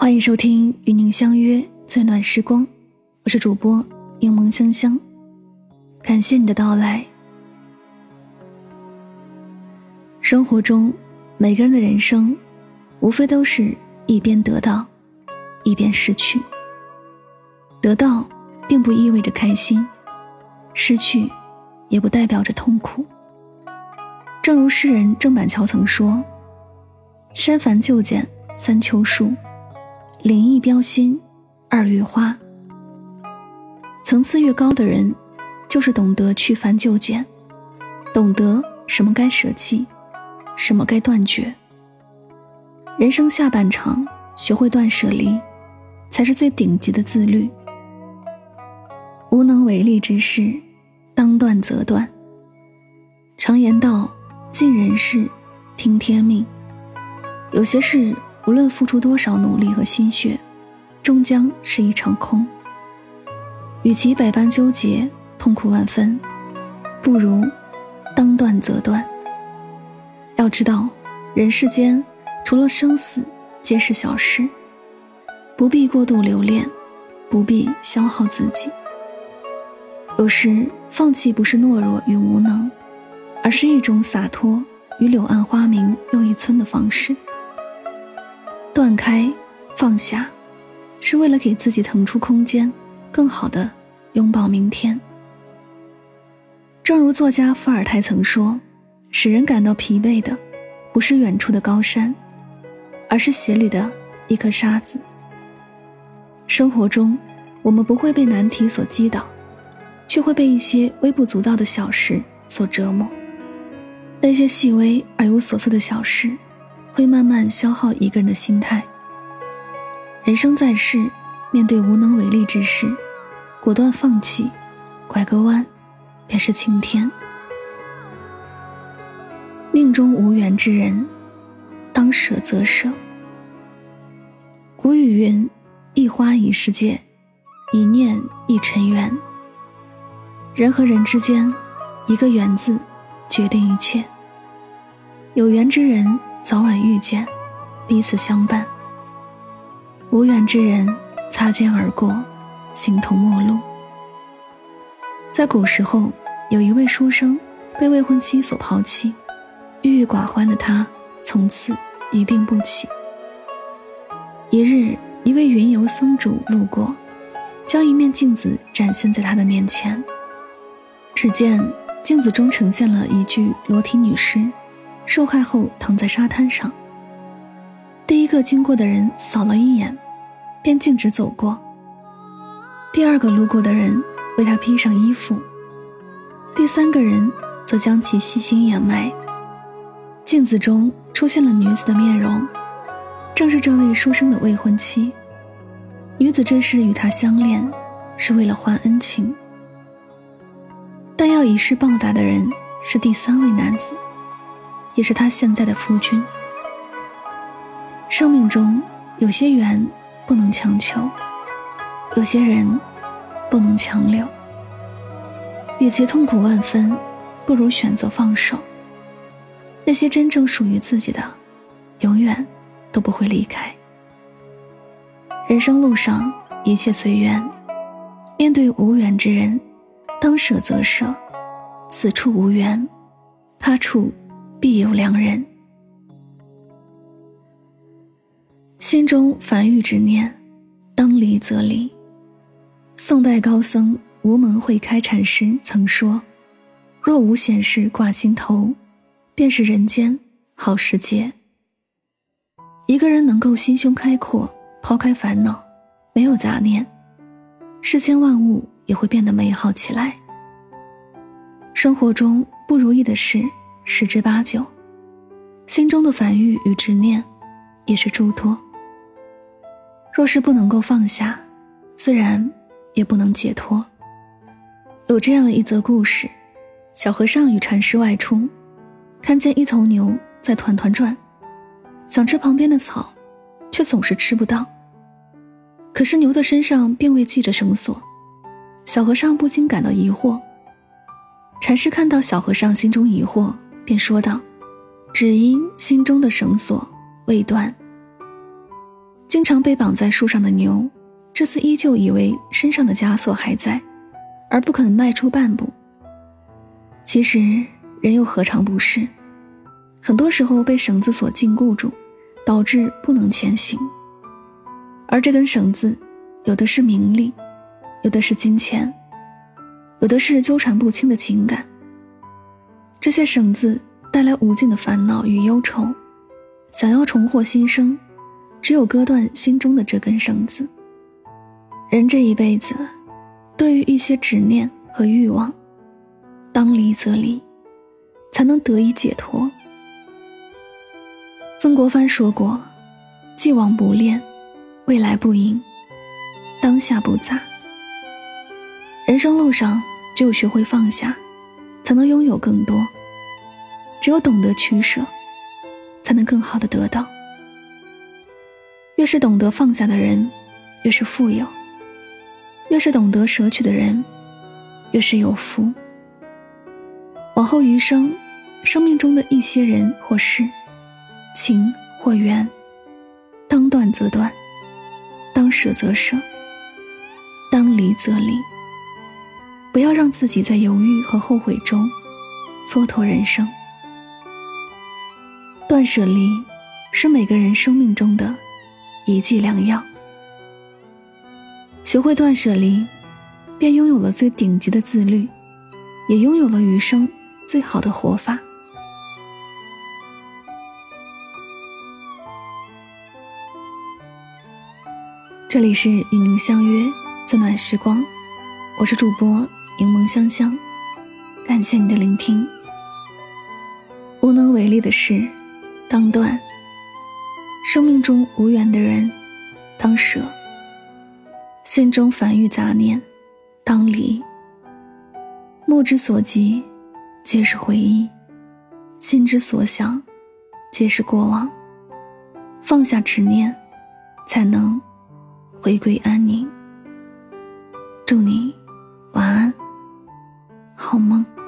欢迎收听与您相约最暖时光，我是主播柠檬香香，感谢你的到来。生活中，每个人的人生，无非都是一边得到，一边失去。得到，并不意味着开心；失去，也不代表着痛苦。正如诗人郑板桥曾说：“山繁就简三秋树。”林异标新，二月花。层次越高的人，就是懂得去繁就简，懂得什么该舍弃，什么该断绝。人生下半场，学会断舍离，才是最顶级的自律。无能为力之事，当断则断。常言道：尽人事，听天命。有些事。无论付出多少努力和心血，终将是一场空。与其百般纠结、痛苦万分，不如当断则断。要知道，人世间除了生死，皆是小事，不必过度留恋，不必消耗自己。有时，放弃不是懦弱与无能，而是一种洒脱与柳暗花明又一村的方式。断开，放下，是为了给自己腾出空间，更好的拥抱明天。正如作家伏尔泰曾说：“使人感到疲惫的，不是远处的高山，而是鞋里的一颗沙子。”生活中，我们不会被难题所击倒，却会被一些微不足道的小事所折磨。那些细微而又琐碎的小事。会慢慢消耗一个人的心态。人生在世，面对无能为力之事，果断放弃，拐个弯，便是晴天。命中无缘之人，当舍则舍。古语云：“一花一世界，一念一尘缘。”人和人之间，一个“缘”字，决定一切。有缘之人。早晚遇见，彼此相伴；无缘之人擦肩而过，形同陌路。在古时候，有一位书生被未婚妻所抛弃，郁郁寡欢的他从此一病不起。一日，一位云游僧主路过，将一面镜子展现在他的面前。只见镜子中呈现了一具裸体女尸。受害后躺在沙滩上。第一个经过的人扫了一眼，便径直走过。第二个路过的人为他披上衣服，第三个人则将其细心掩埋。镜子中出现了女子的面容，正是这位书生的未婚妻。女子这时与他相恋，是为了还恩情，但要以示报答的人是第三位男子。也是他现在的夫君。生命中有些缘不能强求，有些人不能强留。与其痛苦万分，不如选择放手。那些真正属于自己的，永远都不会离开。人生路上一切随缘，面对无缘之人，当舍则舍。此处无缘，他处。必有良人。心中凡欲执念，当离则离。宋代高僧无门会开禅师曾说：“若无闲事挂心头，便是人间好时节。”一个人能够心胸开阔，抛开烦恼，没有杂念，世间万物也会变得美好起来。生活中不如意的事。十之八九，心中的烦欲与执念，也是诸多。若是不能够放下，自然也不能解脱。有这样一则故事：小和尚与禅师外出，看见一头牛在团团转，想吃旁边的草，却总是吃不到。可是牛的身上并未系着绳索，小和尚不禁感到疑惑。禅师看到小和尚心中疑惑。便说道：“只因心中的绳索未断。经常被绑在树上的牛，这次依旧以为身上的枷锁还在，而不肯迈出半步。其实人又何尝不是？很多时候被绳子所禁锢住，导致不能前行。而这根绳子，有的是名利，有的是金钱，有的是纠缠不清的情感。这些绳子带来无尽的烦恼与忧愁，想要重获新生。只有割断心中的这根绳子。人这一辈子，对于一些执念和欲望，当离则离，才能得以解脱。曾国藩说过：“既往不恋，未来不迎，当下不杂。”人生路上，只有学会放下，才能拥有更多；只有懂得取舍，才能更好的得到。越是懂得放下的人，越是富有；越是懂得舍取的人，越是有福。往后余生，生命中的一些人或事，情或缘，当断则断，当舍则舍，当离则离。不要让自己在犹豫和后悔中蹉跎人生。断舍离，是每个人生命中的。一剂良药，学会断舍离，便拥有了最顶级的自律，也拥有了余生最好的活法。这里是与您相约最暖时光，我是主播柠檬香香，感谢你的聆听。无能为力的事，当断。生命中无缘的人，当舍；心中烦郁杂念，当离。目之所及，皆是回忆；心之所想，皆是过往。放下执念，才能回归安宁。祝你，好梦。